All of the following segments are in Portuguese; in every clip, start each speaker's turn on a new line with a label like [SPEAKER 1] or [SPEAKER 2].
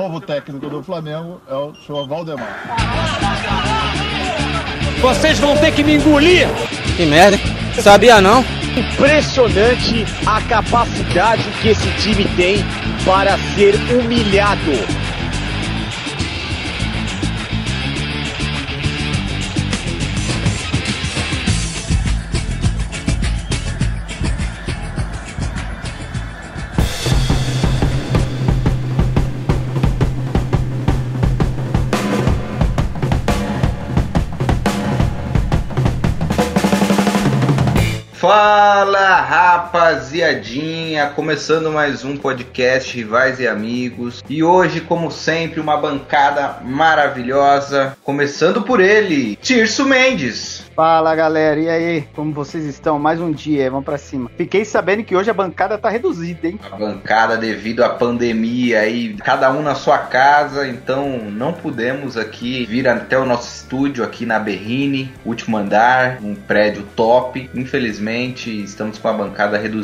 [SPEAKER 1] novo técnico do Flamengo é o senhor Valdemar.
[SPEAKER 2] Vocês vão ter que me engolir!
[SPEAKER 3] Que merda, sabia não?
[SPEAKER 4] Impressionante a capacidade que esse time tem para ser humilhado.
[SPEAKER 5] Fala rapaziadinha, começando mais um podcast Rivais e Amigos. E hoje, como sempre, uma bancada maravilhosa. Começando por ele, Tirso Mendes.
[SPEAKER 6] Fala galera, e aí? Como vocês estão? Mais um dia, vamos pra cima. Fiquei sabendo que hoje a bancada tá reduzida, hein?
[SPEAKER 5] A bancada devido à pandemia aí, cada um na sua casa, então não pudemos aqui vir até o nosso estúdio aqui na Berrine, último andar, um prédio top. Infelizmente, estamos com a bancada reduzida,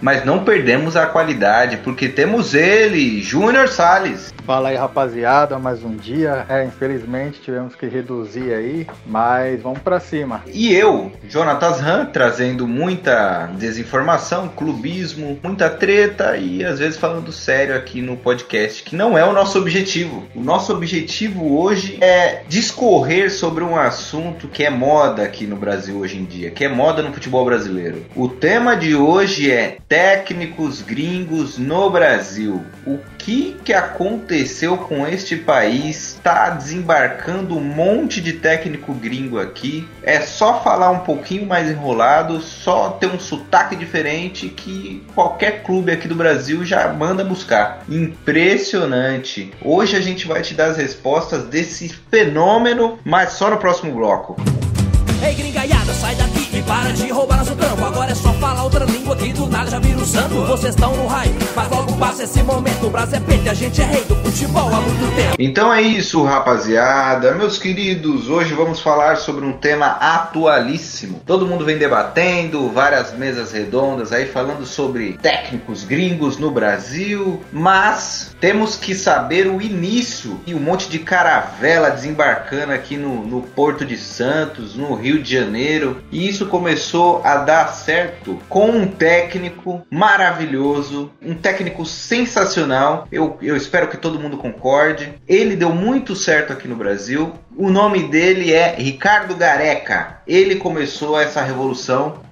[SPEAKER 5] mas não perdemos a qualidade porque temos ele, Júnior Sales.
[SPEAKER 7] Fala aí rapaziada, mais um dia. É, infelizmente tivemos que reduzir aí, mas vamos pra cima.
[SPEAKER 5] E eu, Jonatas Han, trazendo muita desinformação, clubismo, muita treta e às vezes falando sério aqui no podcast, que não é o nosso objetivo. O nosso objetivo hoje é discorrer sobre um assunto que é moda aqui no Brasil hoje em dia, que é moda no futebol brasileiro. O tema de hoje é técnicos gringos no Brasil. O que que aconteceu com este país? Está desembarcando um monte de técnico gringo aqui. É só falar um pouquinho mais enrolado, só ter um sotaque diferente que qualquer clube aqui do Brasil já manda buscar. Impressionante. Hoje a gente vai te dar as respostas desse fenômeno, mas só no próximo bloco.
[SPEAKER 2] Ei, gringaiada, sai e para de roubar nosso trampo. Agora é só falar outra língua que do nada já vira um santo. Vocês estão no hype, mas logo passa esse momento. O Brasil é pente, a gente é rei do futebol há muito tempo.
[SPEAKER 5] Então é isso, rapaziada. Meus queridos, hoje vamos falar sobre um tema atualíssimo. Todo mundo vem debatendo, várias mesas redondas aí falando sobre técnicos gringos no Brasil, mas temos que saber o início e um monte de caravela desembarcando aqui no, no Porto de Santos, no Rio de Janeiro. E isso começou a dar certo com um técnico maravilhoso, um técnico sensacional. Eu, eu espero que todo mundo concorde. Ele deu muito certo aqui no Brasil. O nome dele é Ricardo Gareca. Ele começou essa revolução.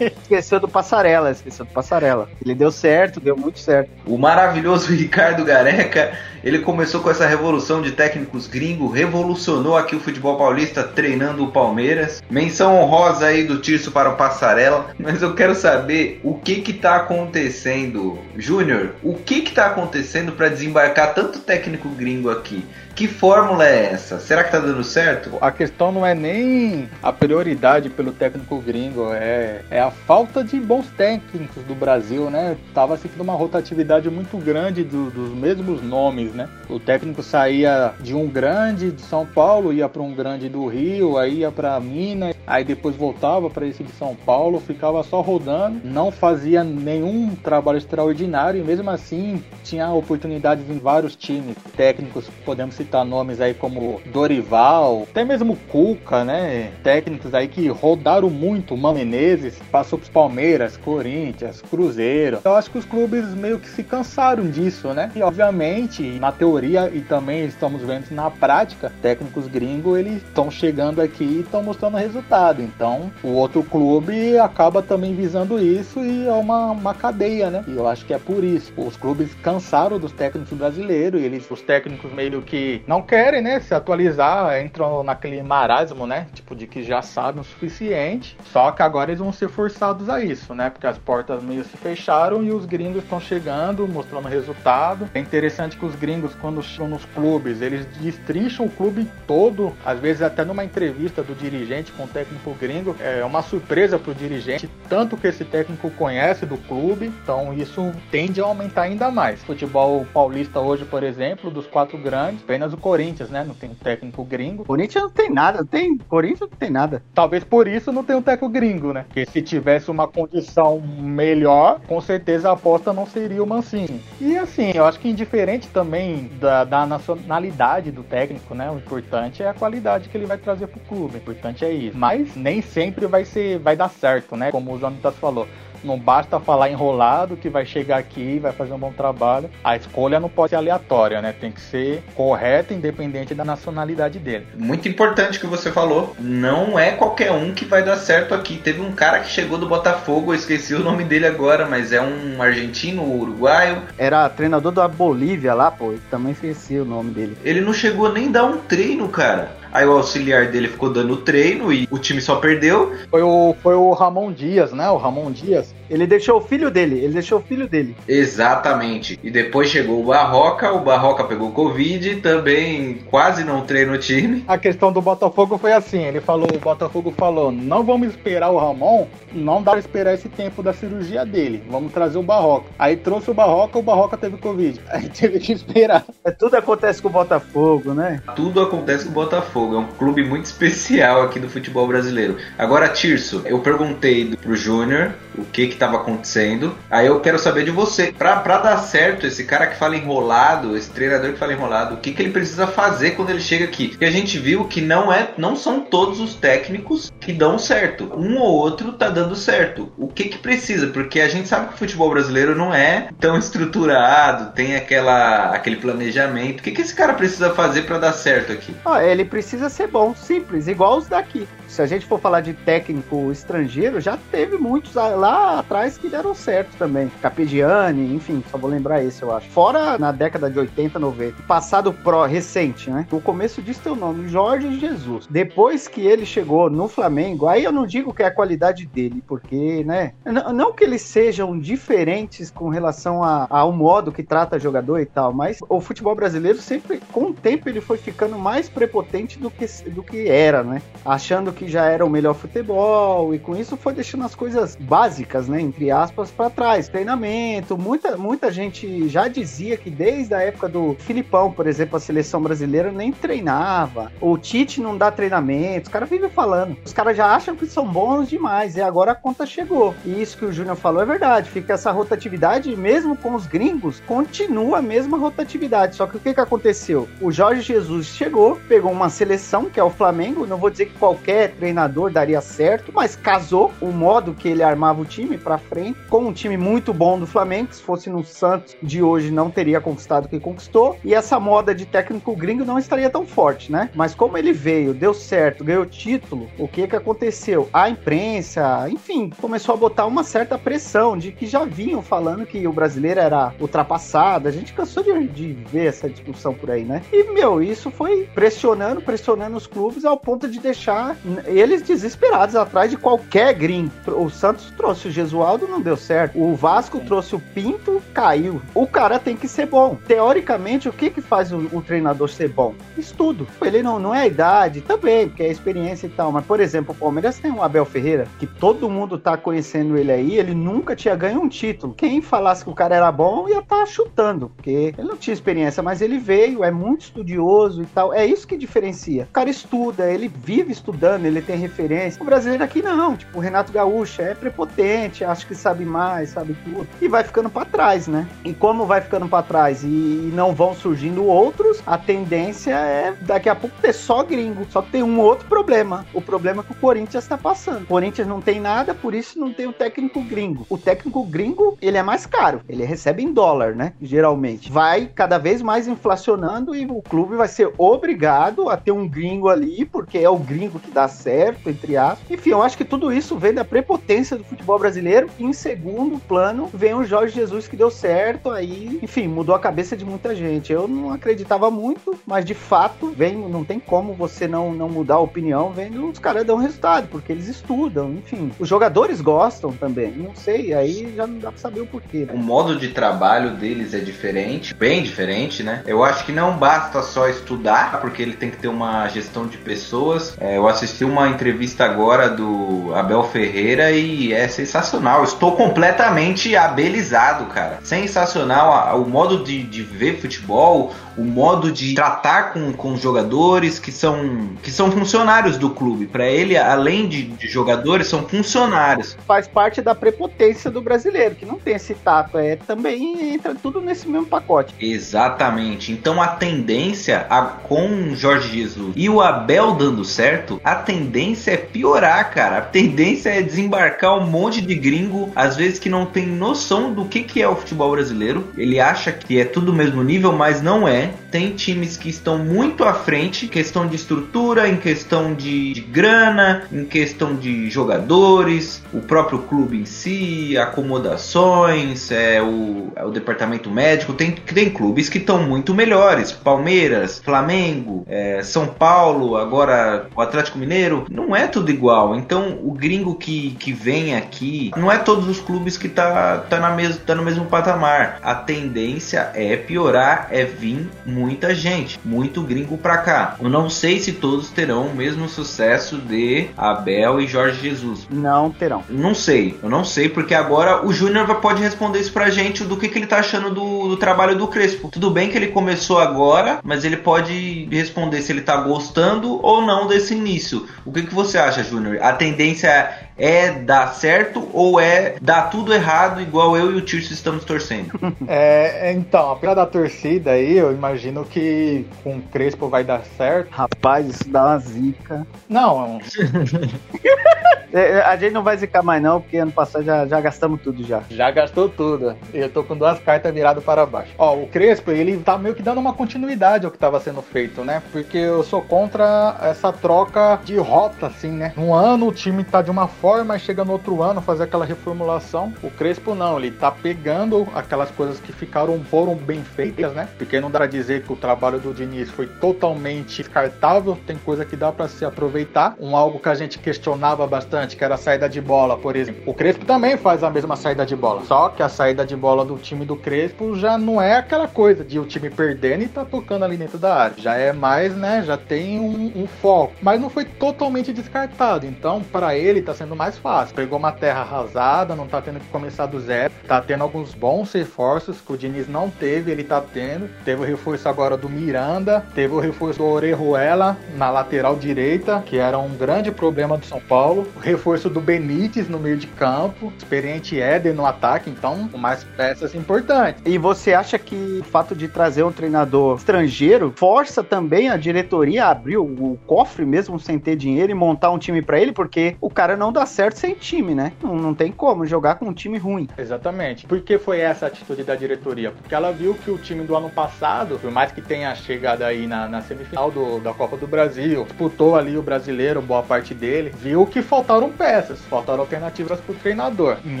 [SPEAKER 6] Esqueceu do Passarela, esqueceu do Passarela. Ele deu certo, deu muito certo.
[SPEAKER 5] O maravilhoso Ricardo Gareca, ele começou com essa revolução de técnicos gringos, revolucionou aqui o futebol paulista treinando o Palmeiras. Menção honrosa aí do Tirso para o Passarela, mas eu quero saber o que que tá acontecendo, Júnior, o que que tá acontecendo para desembarcar tanto técnico gringo aqui? Que fórmula é essa? Será que tá dando certo?
[SPEAKER 7] A questão não é nem a prioridade pelo técnico gringo, é, é a falta de bons técnicos do Brasil, né? Tava sentindo uma rotatividade muito grande do, dos mesmos nomes, né? O técnico saía de um grande de São Paulo, ia para um grande do Rio, aí ia para Minas, aí depois voltava para esse de São Paulo, ficava só rodando, não fazia nenhum trabalho extraordinário e mesmo assim tinha oportunidades em vários times técnicos, podemos citar nomes aí como Dorival, até mesmo Cuca, né? Técnicos aí que rodaram muito, Mano Menezes, passou pros Palmeiras, Corinthians, Cruzeiro. Eu acho que os clubes meio que se cansaram disso, né? E obviamente, na teoria e também estamos vendo na prática, técnicos gringos eles estão chegando aqui e estão mostrando resultado. Então, o outro clube acaba também visando isso e é uma, uma cadeia, né? E eu acho que é por isso. Os clubes cansaram dos técnicos brasileiros, eles, os técnicos meio que não querem, né, se atualizar, entram naquele marasmo, né, tipo de que já sabem o suficiente. Só que agora eles vão ser forçados a isso, né, porque as portas meio se fecharam e os gringos estão chegando, mostrando resultado. É interessante que os gringos quando chegam nos clubes, eles destrincham o clube todo, às vezes até numa entrevista do dirigente com o técnico gringo é uma surpresa para o dirigente, tanto que esse técnico conhece do clube, então isso tende a aumentar ainda mais. Futebol paulista hoje, por exemplo, dos quatro grandes, apenas o Corinthians, né? Não tem um técnico gringo.
[SPEAKER 6] Corinthians não tem nada, não tem. Corinthians não tem nada.
[SPEAKER 7] Talvez por isso não tenha um técnico gringo, né? Porque se tivesse uma condição melhor, com certeza a aposta não seria o Mancini. E assim, eu acho que indiferente também da, da nacionalidade do técnico, né? O importante é a qualidade que ele vai trazer pro clube. O importante é isso. Mas nem sempre vai ser, vai dar certo, né? Como o Jonatas falou. Não basta falar enrolado que vai chegar aqui e vai fazer um bom trabalho. A escolha não pode ser aleatória, né? Tem que ser correta, independente da nacionalidade dele.
[SPEAKER 5] Muito importante que você falou. Não é qualquer um que vai dar certo aqui. Teve um cara que chegou do Botafogo, eu esqueci o nome dele agora, mas é um argentino, uruguaio.
[SPEAKER 6] Era treinador da Bolívia lá, pô. Também esqueci o nome dele.
[SPEAKER 5] Ele não chegou nem dar um treino, cara. Aí o auxiliar dele ficou dando treino e o time só perdeu.
[SPEAKER 7] Foi o, foi o Ramon Dias, né? O Ramon Dias.
[SPEAKER 6] Ele deixou o filho dele, ele deixou o filho dele.
[SPEAKER 5] Exatamente. E depois chegou o Barroca, o Barroca pegou Covid, também quase não treina o time.
[SPEAKER 7] A questão do Botafogo foi assim, ele falou, o Botafogo falou, não vamos esperar o Ramon, não dá pra esperar esse tempo da cirurgia dele, vamos trazer o Barroca. Aí trouxe o Barroca, o Barroca teve Covid. Aí teve que esperar.
[SPEAKER 6] É, tudo acontece com o Botafogo, né?
[SPEAKER 5] Tudo acontece com o Botafogo. Botafogo. É um clube muito especial aqui do futebol brasileiro. Agora, Tirso, eu perguntei pro Júnior o que que estava acontecendo. Aí eu quero saber de você. Pra, pra dar certo, esse cara que fala enrolado, esse treinador que fala enrolado, o que, que ele precisa fazer quando ele chega aqui? Porque a gente viu que não é, não são todos os técnicos que dão certo. Um ou outro tá dando certo. O que que precisa? Porque a gente sabe que o futebol brasileiro não é tão estruturado, tem aquela, aquele planejamento. O que, que esse cara precisa fazer para dar certo aqui?
[SPEAKER 6] Ah, ele precisa ser bom, simples, igual os daqui se a gente for falar de técnico estrangeiro, já teve muitos lá atrás que deram certo também. Capediani, enfim, só vou lembrar esse, eu acho. Fora na década de 80, 90. Passado pro recente, né? O começo disso tem o nome, Jorge Jesus. Depois que ele chegou no Flamengo, aí eu não digo que é a qualidade dele, porque, né? Não que eles sejam diferentes com relação a, ao modo que trata jogador e tal, mas o futebol brasileiro sempre, com o tempo, ele foi ficando mais prepotente do que, do que era, né? Achando que já era o melhor futebol, e com isso foi deixando as coisas básicas, né, entre aspas, para trás. Treinamento, muita, muita gente já dizia que desde a época do Filipão, por exemplo, a seleção brasileira nem treinava, o Tite não dá treinamento, os caras vivem falando. Os caras já acham que são bons demais, e agora a conta chegou. E isso que o Júnior falou é verdade, fica essa rotatividade, mesmo com os gringos, continua a mesma rotatividade. Só que o que, que aconteceu? O Jorge Jesus chegou, pegou uma seleção, que é o Flamengo, não vou dizer que qualquer treinador daria certo, mas casou o modo que ele armava o time para frente com um time muito bom do Flamengo. Se fosse no Santos de hoje, não teria conquistado o que conquistou. E essa moda de técnico gringo não estaria tão forte, né? Mas como ele veio, deu certo, ganhou título, o que que aconteceu? A imprensa, enfim, começou a botar uma certa pressão de que já vinham falando que o brasileiro era ultrapassado. A gente cansou de, de ver essa discussão por aí, né? E, meu, isso foi pressionando, pressionando os clubes ao ponto de deixar eles desesperados atrás de qualquer gringo. O Santos trouxe o Gesualdo, não deu certo. O Vasco Sim. trouxe o Pinto, caiu. O cara tem que ser bom. Teoricamente, o que que faz o, o treinador ser bom? Estudo. Ele não, não é a idade, também, porque é a experiência e tal. Mas, por exemplo, o Palmeiras tem o Abel Ferreira, que todo mundo tá conhecendo ele aí, ele nunca tinha ganho um título. Quem falasse que o cara era bom ia estar tá chutando, porque ele não tinha experiência, mas ele veio, é muito estudioso e tal. É isso que diferencia. O cara estuda, ele vive estudando, ele tem referência. O brasileiro aqui não, tipo, o Renato Gaúcho é prepotente, acho que sabe mais, sabe tudo, e vai ficando para trás, né? E como vai ficando para trás e não vão surgindo outros, a tendência é daqui a pouco ter só gringo. Só que tem um outro problema, o problema que o Corinthians está passando. O Corinthians não tem nada, por isso não tem o técnico gringo. O técnico gringo, ele é mais caro, ele recebe em dólar, né? Geralmente. Vai cada vez mais inflacionando e o clube vai ser obrigado a ter um gringo ali, porque é o gringo que dá certo, entre aspas. Enfim, eu acho que tudo isso vem da prepotência do futebol brasileiro. E em segundo plano, vem o Jorge Jesus que deu certo. Aí, enfim, mudou a cabeça de muita gente. Eu não acreditava muito, mas de fato, vem, não tem como você não, não mudar a opinião vendo os caras dão resultado, porque eles estudam, enfim. Os jogadores gostam também. Não sei, aí já não dá pra saber o porquê.
[SPEAKER 5] Né? O modo de trabalho deles é diferente, bem diferente, né? Eu acho que não basta só estudar, porque ele tem que ter um uma gestão de pessoas. É, eu assisti uma entrevista agora do Abel Ferreira e é sensacional. Estou completamente abelizado, cara. Sensacional o modo de, de ver futebol, o modo de tratar com, com os jogadores que são, que são funcionários do clube. Para ele, além de, de, jogadores, são funcionários.
[SPEAKER 6] Faz parte da prepotência do brasileiro, que não tem esse tato. É, também entra tudo nesse mesmo pacote.
[SPEAKER 5] Exatamente. Então a tendência a, com Jorge Jesus e o Abel dando certo, a tendência é piorar, cara. A tendência é desembarcar um monte de gringo, às vezes que não tem noção do que, que é o futebol brasileiro. Ele acha que é tudo mesmo nível, mas não é. Tem times que estão muito à frente, questão de estrutura, em questão de, de grana, em questão de jogadores, o próprio clube em si, acomodações, é o, é o departamento médico. Tem, tem clubes que estão muito melhores. Palmeiras, Flamengo, é, São Paulo, agora o Atlético Mineiro. Não é tudo igual. Então o gringo que, que vem aqui, não é todos os clubes que tá, tá, na mes, tá no mesmo patamar. A tendência é piorar, é vir muita gente, muito gringo pra cá. Eu não sei se todos terão o mesmo sucesso de Abel e Jorge Jesus.
[SPEAKER 6] Não terão.
[SPEAKER 5] Não sei, eu não sei, porque agora o Júnior pode responder isso pra gente do que, que ele tá achando do, do trabalho do Crespo. Tudo bem que ele começou agora, mas ele pode responder se ele tá gostando ou não desse início. O que, que você acha, Júnior? A tendência é dar certo ou é dar tudo errado, igual eu e o Tirso estamos torcendo?
[SPEAKER 7] É, então, apesar da torcida aí, eu imagino que com o Crespo vai dar certo.
[SPEAKER 6] Rapaz, isso dá uma zica.
[SPEAKER 7] Não,
[SPEAKER 6] é, é, a gente não vai zicar mais não, porque ano passado já, já gastamos tudo já.
[SPEAKER 7] Já gastou tudo. Eu tô com duas cartas viradas para baixo. Ó, o Crespo, ele tá meio que dando uma continuidade ao que tava sendo feito, né? Porque eu sou contra essa troca de rota, assim, né? Um ano o time tá de uma forma, chega no outro ano fazer aquela reformulação. O Crespo não, ele tá pegando aquelas coisas que ficaram, foram bem feitas, né? Porque não dá dizer que o trabalho do Diniz foi totalmente descartável, tem coisa que dá para se aproveitar. Um algo que a gente questionava bastante, que era a saída de bola, por exemplo. O Crespo também faz a mesma saída de bola, só que a saída de bola do time do Crespo já não é aquela coisa de o time perdendo e tá tocando ali dentro da área. Já é mais, né, já tem um, um foco. Mas não foi totalmente descartado, então para ele tá sendo mais fácil. Pegou uma terra arrasada, não tá tendo que começar do zero, tá tendo alguns bons reforços que o Diniz não teve, ele tá tendo. Teve o reforço agora do Miranda, teve o reforço do Orejuela na lateral direita, que era um grande problema do São Paulo. O reforço do Benítez no meio de campo, experiente Éder no ataque, então, mais peças importantes.
[SPEAKER 6] E você acha que o fato de trazer um treinador estrangeiro força também a diretoria a abrir o cofre mesmo sem ter dinheiro e montar um time para ele? Porque o cara não dá certo sem time, né? Não, não tem como jogar com um time ruim.
[SPEAKER 7] Exatamente. Por que foi essa atitude da diretoria? Porque ela viu que o time do ano passado, por mais que tenha chegado aí na, na semifinal do, da Copa do Brasil, disputou ali o brasileiro, boa parte dele, viu que faltaram peças, faltaram alternativas para o treinador. Em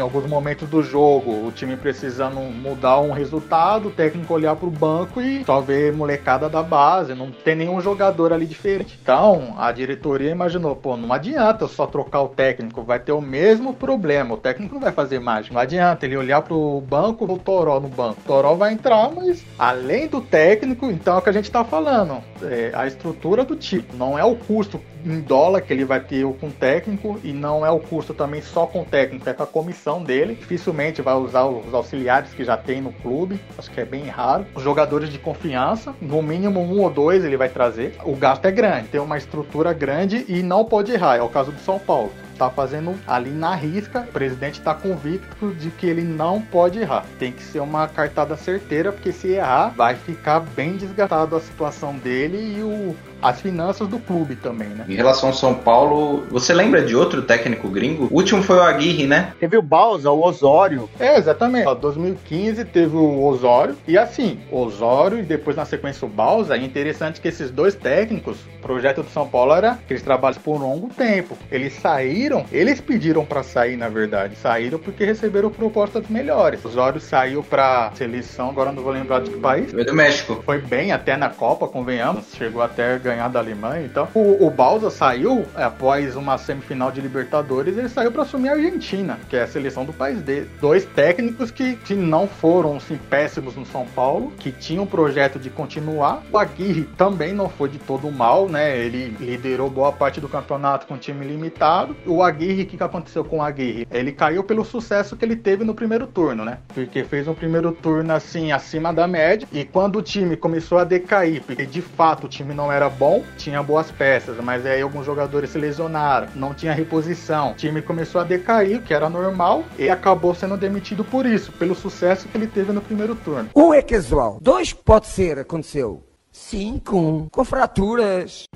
[SPEAKER 7] alguns momentos do jogo, o time precisando mudar um resultado, o técnico olhar para o banco e só ver molecada da base, não tem nenhum jogador ali diferente. Então, a diretoria imaginou, pô, não adianta só trocar o técnico, vai ter o mesmo problema, o técnico não vai fazer mágica, não adianta ele olhar para o banco, o Toró no banco. O Toró vai entrar, mas além do técnico, então é o que a gente está falando, é a estrutura do tipo, não é o custo em dólar que ele vai ter com o técnico e não é o custo também só com o técnico, é com a comissão dele. Dificilmente vai usar os auxiliares que já tem no clube, acho que é bem raro. Os jogadores de confiança, no mínimo um ou dois ele vai trazer. O gasto é grande, tem uma estrutura grande e não pode errar, é o caso do São Paulo tá fazendo ali na risca. O presidente está convicto de que ele não pode errar. Tem que ser uma cartada certeira, porque se errar, vai ficar bem desgastado a situação dele e o, as finanças do clube também, né?
[SPEAKER 5] Em relação ao São Paulo, você lembra de outro técnico gringo? O último foi o Aguirre, né?
[SPEAKER 6] Teve o Balsa, o Osório.
[SPEAKER 7] É, exatamente. Em 2015 teve o Osório. E assim, Osório e depois na sequência o Balsa. É interessante que esses dois técnicos, o projeto do São Paulo era que eles trabalham por um longo tempo. Eles saíram, eles pediram para sair, na verdade. Saíram porque receberam propostas melhores. O Osório saiu pra seleção, agora não vou lembrar de que país.
[SPEAKER 5] Foi do México.
[SPEAKER 7] Foi bem até na Copa, convenhamos. Chegou até ganhar da Alemanha. Então, o, o Balsa saiu é, após uma semifinal de Libertadores, ele saiu para assumir a Argentina, que é a seleção do país dele. Dois técnicos que, que não foram assim, péssimos no São Paulo, que tinham um projeto de continuar. O Aguirre também não foi de todo mal, né? Ele liderou boa parte do campeonato com time limitado. O Aguirre, o que, que aconteceu com o Aguirre? Ele caiu pelo sucesso que ele teve no primeiro turno, né? Porque fez um primeiro turno assim acima da média e quando o time começou a decair, porque de fato o time não era bom, tinha boas peças, mas aí alguns jogadores se lesionaram, não tinha reposição, o time começou a decair, que era normal, e acabou sendo demitido por isso, pelo sucesso que ele teve no primeiro turno.
[SPEAKER 8] É casual, dois pode ser, aconteceu. Cinco, com fraturas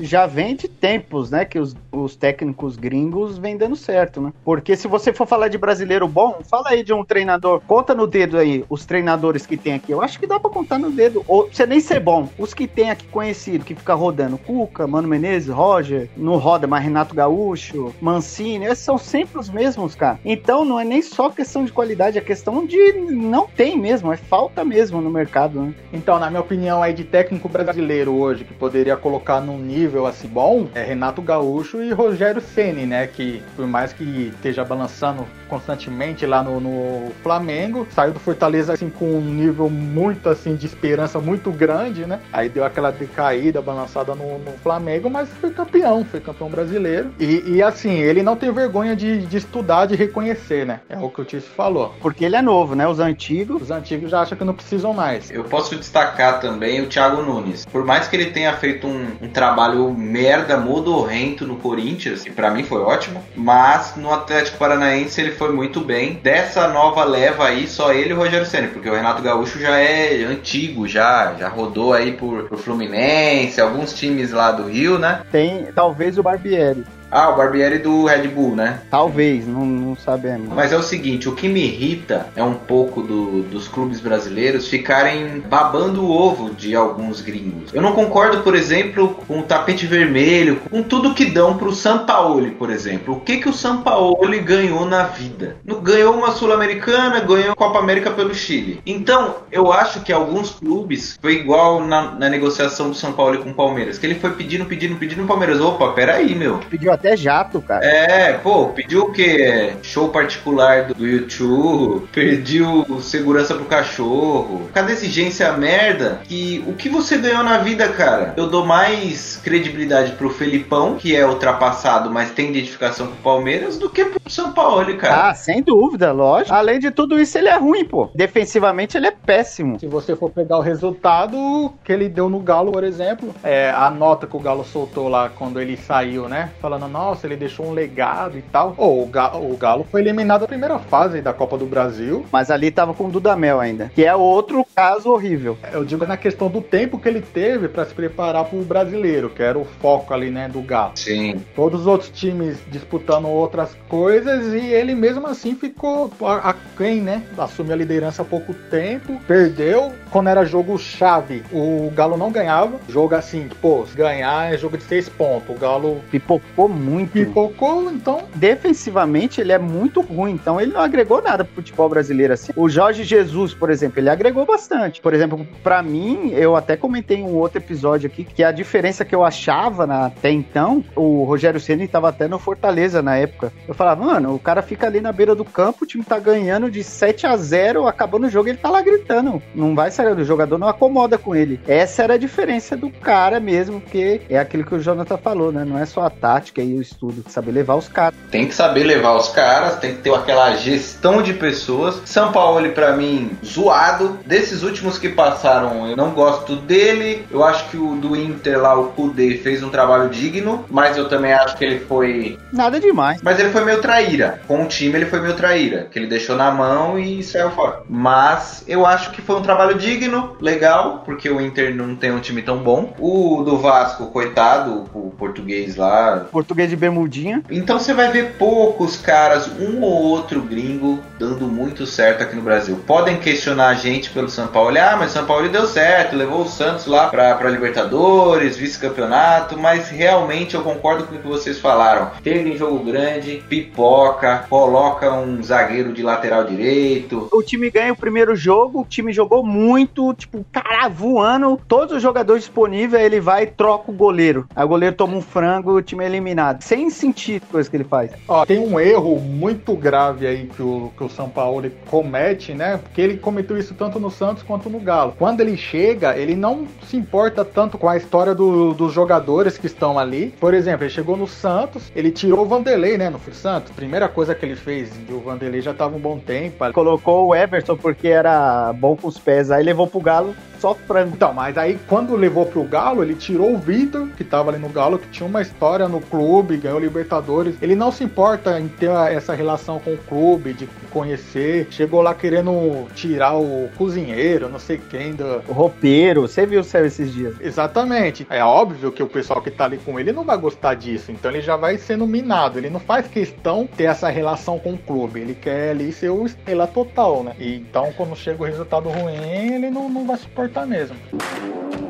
[SPEAKER 6] já vem de tempos, né, que os, os técnicos gringos vêm dando certo, né? Porque se você for falar de brasileiro bom, fala aí de um treinador, conta no dedo aí os treinadores que tem aqui. Eu acho que dá para contar no dedo, ou você nem ser bom. Os que tem aqui conhecido, que fica rodando, Cuca, Mano Menezes, Roger, não roda mais Renato Gaúcho, Mancini, esses são sempre os mesmos, cara. Então não é nem só questão de qualidade, é questão de não tem mesmo, é falta mesmo no mercado, né?
[SPEAKER 7] Então, na minha opinião, aí de técnico brasileiro hoje que poderia colocar num nível nível assim bom é Renato Gaúcho e Rogério Ceni, né? Que por mais que esteja balançando constantemente lá no, no, Flamengo, saiu do Fortaleza assim com um nível muito assim de esperança muito grande, né? Aí deu aquela decaída, balançada no, no Flamengo, mas foi campeão, foi campeão brasileiro. E, e assim, ele não tem vergonha de, de, estudar, de reconhecer, né? É o que o Tício falou.
[SPEAKER 6] Porque ele é novo, né? Os antigos.
[SPEAKER 7] Os antigos já acham que não precisam mais.
[SPEAKER 5] Eu posso destacar também o Thiago Nunes. Por mais que ele tenha feito um, um trabalho merda, modorrento no Corinthians, que para mim foi ótimo, mas no Atlético Paranaense ele foi muito bem. Dessa nova leva aí, só ele e o Rogério Senna, porque o Renato Gaúcho já é antigo, já, já rodou aí por, por Fluminense, alguns times lá do Rio, né?
[SPEAKER 6] Tem talvez o Barbieri.
[SPEAKER 5] Ah, o Barbieri do Red Bull, né?
[SPEAKER 6] Talvez, não, não sabemos.
[SPEAKER 5] Mas é o seguinte, o que me irrita é um pouco do, dos clubes brasileiros ficarem babando o ovo de alguns gringos. Eu não concordo, por exemplo, com o tapete vermelho, com tudo que dão pro Sampaoli, por exemplo. O que que o Sampaoli ganhou na vida? Não ganhou uma Sul-Americana, ganhou a Copa América pelo Chile. Então, eu acho que alguns clubes foi igual na, na negociação do São Paulo com o Palmeiras, que ele foi pedindo, pedindo, pedindo o Palmeiras. Opa, peraí, meu.
[SPEAKER 6] Pediu até jato, cara.
[SPEAKER 5] É, pô, pediu o quê? Show particular do YouTube, pediu segurança pro cachorro. Cada exigência merda que o que você ganhou na vida, cara? Eu dou mais credibilidade pro Felipão, que é ultrapassado, mas tem identificação com o Palmeiras, do que pro São Paulo, cara.
[SPEAKER 6] Ah, sem dúvida, lógico. Além de tudo isso, ele é ruim, pô. Defensivamente, ele é péssimo.
[SPEAKER 7] Se você for pegar o resultado que ele deu no Galo, por exemplo, é, a nota que o Galo soltou lá quando ele saiu, né? Falando, nossa, ele deixou um legado e tal. Oh, o, Galo, o Galo foi eliminado na primeira fase da Copa do Brasil.
[SPEAKER 6] Mas ali tava com o Dudamel ainda, que é outro caso horrível.
[SPEAKER 7] Eu digo na questão do tempo que ele teve para se preparar pro brasileiro, que era o foco ali, né, do Galo.
[SPEAKER 5] Sim.
[SPEAKER 7] Todos os outros times disputando outras coisas e ele mesmo assim ficou aquém, né? Assumiu a liderança há pouco tempo, perdeu. Quando era jogo chave, o Galo não ganhava. Jogo assim, pô, ganhar é jogo de seis pontos. O Galo
[SPEAKER 6] pipocou muito.
[SPEAKER 7] Pipocou, então.
[SPEAKER 6] Defensivamente, ele é muito ruim. Então, ele não agregou nada pro futebol brasileiro assim. O Jorge Jesus, por exemplo, ele agregou bastante. Por exemplo, para mim, eu até comentei em um outro episódio aqui que a diferença que eu achava na, até então, o Rogério Ceni estava até no Fortaleza na época. Eu falava, mano, o cara fica ali na beira do campo, o time tá ganhando de 7 a 0, acabando o jogo, ele tá lá gritando. Não vai sair, o jogador não acomoda com ele. Essa era a diferença do cara mesmo, que é aquilo que o Jonathan falou, né? Não é só a tática e o estudo, saber levar os caras.
[SPEAKER 5] Tem que saber levar os caras, tem que ter aquela gestão de pessoas. São Paulo, para mim, zoado. Desses últimos que passaram, eu não gosto dele. Eu acho que o do Inter lá, o Kudê, fez um trabalho digno, mas eu também acho que ele foi.
[SPEAKER 6] Nada demais.
[SPEAKER 5] Mas ele foi meio traíra. Com o time, ele foi meio traíra. Que ele deixou na mão e saiu fora. Mas eu acho que foi um trabalho digno, legal, porque o Inter não tem um time tão bom. O do Vasco, coitado, o português lá.
[SPEAKER 6] Português português de bermudinha.
[SPEAKER 5] Então você vai ver poucos caras, um ou outro gringo, dando muito certo aqui no Brasil. Podem questionar a gente pelo São Paulo. Ah, mas São Paulo deu certo, levou o Santos lá pra, pra Libertadores, vice-campeonato, mas realmente eu concordo com o que vocês falaram. Teve em jogo grande, pipoca, coloca um zagueiro de lateral direito.
[SPEAKER 6] O time ganha o primeiro jogo, o time jogou muito, tipo, cara, voando, todos os jogadores disponíveis, ele vai e troca o goleiro. Aí o goleiro toma um frango, o time é eliminado. Sem sentido coisa que ele faz.
[SPEAKER 7] Ó, tem um erro muito grave aí que o, que o São Paulo comete, né? Porque ele cometeu isso tanto no Santos quanto no Galo. Quando ele chega, ele não se importa tanto com a história do- dos jogadores que estão ali. Por exemplo, ele chegou no Santos, ele tirou o Vanderlei, né? No Santos. Primeira coisa que ele fez, e o Vanderlei já tava um bom tempo. ali.
[SPEAKER 6] Colocou o Everton porque era bom com os pés, aí levou pro Galo só frango.
[SPEAKER 7] Então, mas aí quando levou pro Galo, ele tirou o Vitor, que tava ali no Galo, que tinha uma história no clube, ganhou Libertadores. Ele não se importa em ter essa relação com o clube, de conhecer. Chegou lá querendo tirar o cozinheiro, não sei quem do.
[SPEAKER 6] O roupeiro, você viu o céu esses dias.
[SPEAKER 7] Exatamente. É óbvio que o pessoal que tá ali com ele não vai gostar disso. Então ele já vai sendo minado. Ele não faz questão de ter essa relação com o clube. Ele quer ali ser o estrela total, né? E então quando chega o resultado ruim, ele não, não vai suportar mesmo.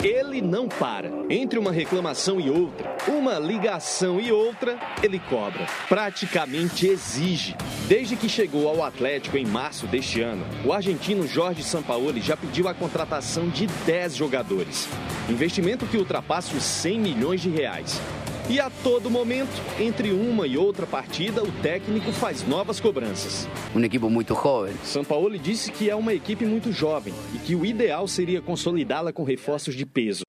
[SPEAKER 9] Ele não para. Entre uma reclamação e outra, uma ligação e outra, ele cobra. Praticamente exige. Desde que chegou ao Atlético em março deste ano, o argentino Jorge Sampaoli já pediu a contratação de 10 jogadores. Investimento que ultrapassa os 100 milhões de reais. E a todo momento, entre uma e outra partida, o técnico faz novas cobranças.
[SPEAKER 8] Um equipo muito jovem.
[SPEAKER 9] Sampaoli disse que é uma equipe muito jovem e que o ideal seria consolidá-la com reforços de peso.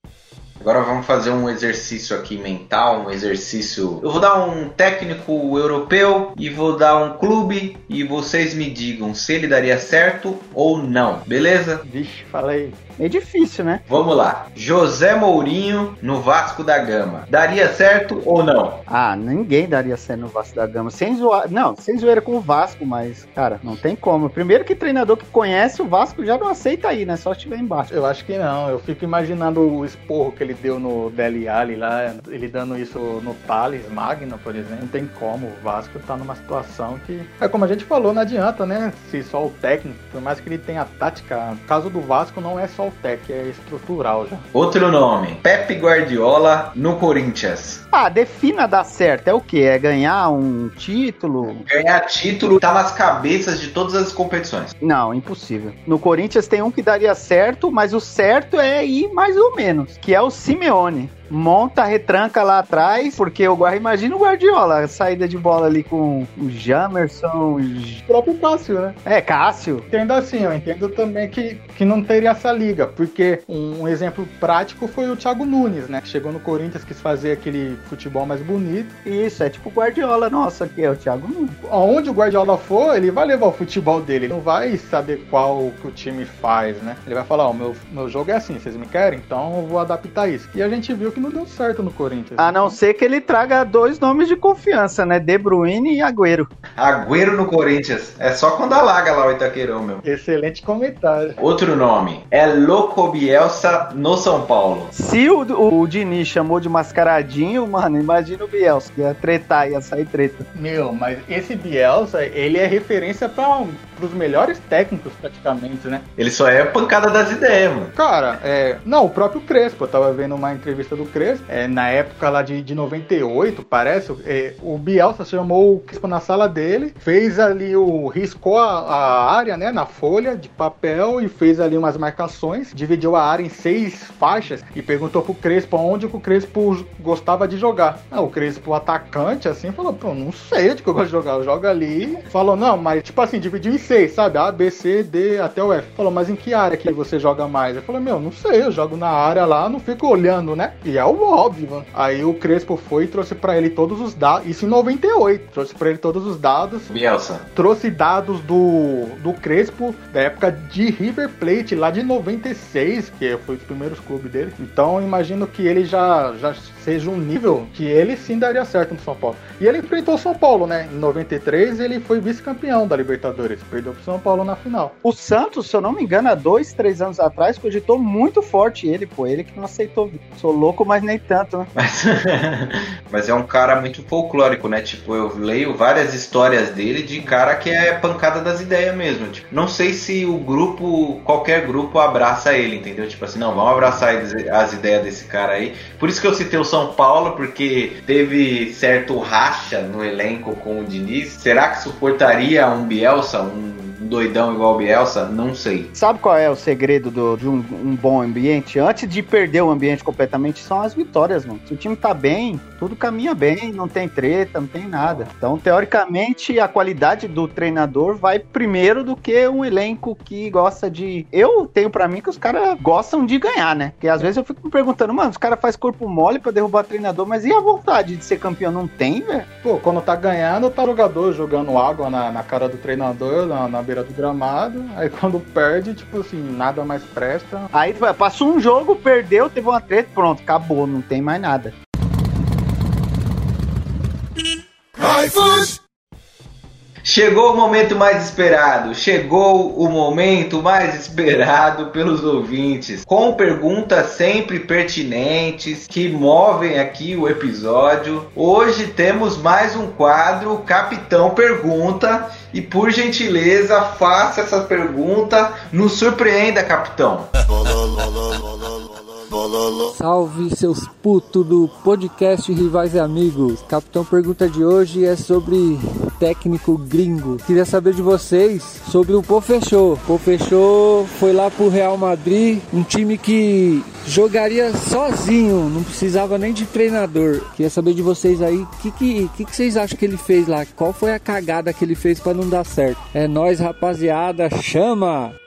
[SPEAKER 5] Agora vamos fazer um exercício aqui mental, um exercício. Eu vou dar um técnico europeu e vou dar um clube e vocês me digam se ele daria certo ou não, beleza?
[SPEAKER 7] Vixe, fala aí.
[SPEAKER 6] É difícil, né?
[SPEAKER 5] Vamos lá. José Mourinho no Vasco da Gama. Daria certo ou não?
[SPEAKER 6] Ah, ninguém daria certo no Vasco da Gama. Sem zoar. Não, sem zoeira com o Vasco, mas, cara, não tem como. Primeiro que treinador que conhece o Vasco já não aceita aí, né? Só se estiver embaixo.
[SPEAKER 7] Eu acho que não. Eu fico imaginando o esporro que ele deu no Dele Alli lá, ele dando isso no Thales Magno, por exemplo. Não tem como. O Vasco tá numa situação que. É como a gente falou, não adianta, né? Se só o técnico, por mais que ele tenha tática. O caso do Vasco não é só o técnico, é estrutural já.
[SPEAKER 5] Outro nome. Pepe Guardiola no Corinthians.
[SPEAKER 6] Ah, defina dar certo. É o quê? É ganhar um título?
[SPEAKER 5] Ganhar título tá nas cabeças de todas as competições.
[SPEAKER 6] Não, impossível. No Corinthians tem um que daria certo, mas o certo é ir mais ou menos, que é o Simeone. Monta, retranca lá atrás, porque eu imagina o Guardiola, saída de bola ali com o Jamerson, o
[SPEAKER 7] próprio Cássio, né?
[SPEAKER 6] é, Cássio.
[SPEAKER 7] Entendo assim, eu entendo também que, que não teria essa liga, porque um exemplo prático foi o Thiago Nunes, né? Que chegou no Corinthians, quis fazer aquele futebol mais bonito.
[SPEAKER 6] Isso, é tipo o Guardiola, nossa, que é o Thiago Nunes.
[SPEAKER 7] Aonde o Guardiola for, ele vai levar o futebol dele, ele não vai saber qual que o time faz, né? Ele vai falar, ó, meu, meu jogo é assim, vocês me querem? Então eu vou adaptar isso. E a gente viu que não deu certo no Corinthians.
[SPEAKER 6] A não ser que ele traga dois nomes de confiança, né? De Bruyne e Agüero.
[SPEAKER 5] Agüero no Corinthians. É só quando alaga lá o Itaquerão, meu.
[SPEAKER 7] Excelente comentário.
[SPEAKER 5] Outro nome. É Loco Bielsa no São Paulo.
[SPEAKER 6] Se o, o, o Diniz chamou de mascaradinho, mano, imagina o Bielsa, que ia tretar, ia sair treta.
[SPEAKER 7] Meu, mas esse Bielsa, ele é referência para os melhores técnicos praticamente, né?
[SPEAKER 5] Ele só é pancada das ideias, mano.
[SPEAKER 7] Cara, é. Não, o próprio Crespo. Eu tava vendo uma entrevista do Crespo. É, na época lá de, de 98, parece. é, o Bielsa chamou o Crespo na sala dele, fez ali o. riscou a, a área, né? Na folha de papel e fez ali umas marcações. Dividiu a área em seis faixas e perguntou pro Crespo onde o Crespo gostava de jogar. Ah, o Crespo, atacante, assim, falou: pô, não sei onde que eu gosto de jogar. Eu jogo ali. Falou, não, mas tipo assim, dividiu em seis, sabe? A, B, C, D até o F. Falou, mas em que área que você joga mais? Eu falei, meu, não sei, eu jogo na área lá, não fico olhando, né? E é o óbvio, mano. Aí o Crespo foi e trouxe pra ele todos os dados. Isso em 98. Trouxe pra ele todos os dados.
[SPEAKER 5] Bielsa.
[SPEAKER 7] Trouxe dados do, do Crespo da época de River Plate, lá de 96, que foi os primeiros clubes dele. Então eu imagino que ele já, já seja um nível que ele sim daria certo no São Paulo. E ele enfrentou o São Paulo, né? Em 93 ele foi vice-campeão da Libertadores. Perdeu pro São Paulo na final.
[SPEAKER 6] O Santos, se eu não me engano, há dois, três anos atrás, cogitou muito forte ele, pô. Ele que não aceitou. Sou louco, mas nem tanto, né?
[SPEAKER 5] Mas, mas é um cara muito folclórico, né? Tipo, eu leio várias histórias dele de cara que é pancada das ideias mesmo. Tipo, não sei se o grupo, qualquer grupo abraça ele, entendeu? Tipo assim, não, vamos abraçar as ideias desse cara aí. Por isso que eu citei o São Paulo, porque teve certo racha no elenco com o Diniz. Será que suportaria um Bielsa, um doidão igual o Bielsa? Não sei.
[SPEAKER 6] Sabe qual é o segredo do, de um, um, bom ambiente? Antes de perder o ambiente completamente, são as vitórias, mano. Se o time tá bem, tudo caminha bem, não tem treta, não tem nada. Então, teoricamente, a qualidade do treinador vai primeiro do que um elenco que gosta de. Eu tenho para mim que os caras gostam de ganhar, né? Porque às vezes eu fico me perguntando, mano, os caras fazem corpo mole para derrubar treinador, mas e a vontade de ser campeão? Não tem, velho?
[SPEAKER 7] Pô, quando tá ganhando, tá o jogador jogando água na, na cara do treinador, na, na beira do gramado. Aí quando perde, tipo assim, nada mais presta.
[SPEAKER 6] Aí passou um jogo, perdeu, teve uma treta, pronto, acabou, não tem mais nada.
[SPEAKER 5] Chegou o momento mais esperado, chegou o momento mais esperado pelos ouvintes, com perguntas sempre pertinentes que movem aqui o episódio. Hoje temos mais um quadro Capitão Pergunta e por gentileza faça essa pergunta, nos surpreenda, capitão.
[SPEAKER 10] Salve seus putos do podcast Rivais e Amigos. Capitão pergunta de hoje é sobre técnico gringo. Queria saber de vocês sobre o Pofechou. Pofechou foi lá pro Real Madrid, um time que jogaria sozinho, não precisava nem de treinador. Queria saber de vocês aí, o que, que, que, vocês acham que ele fez lá? Qual foi a cagada que ele fez para não dar certo? É nós, rapaziada, chama!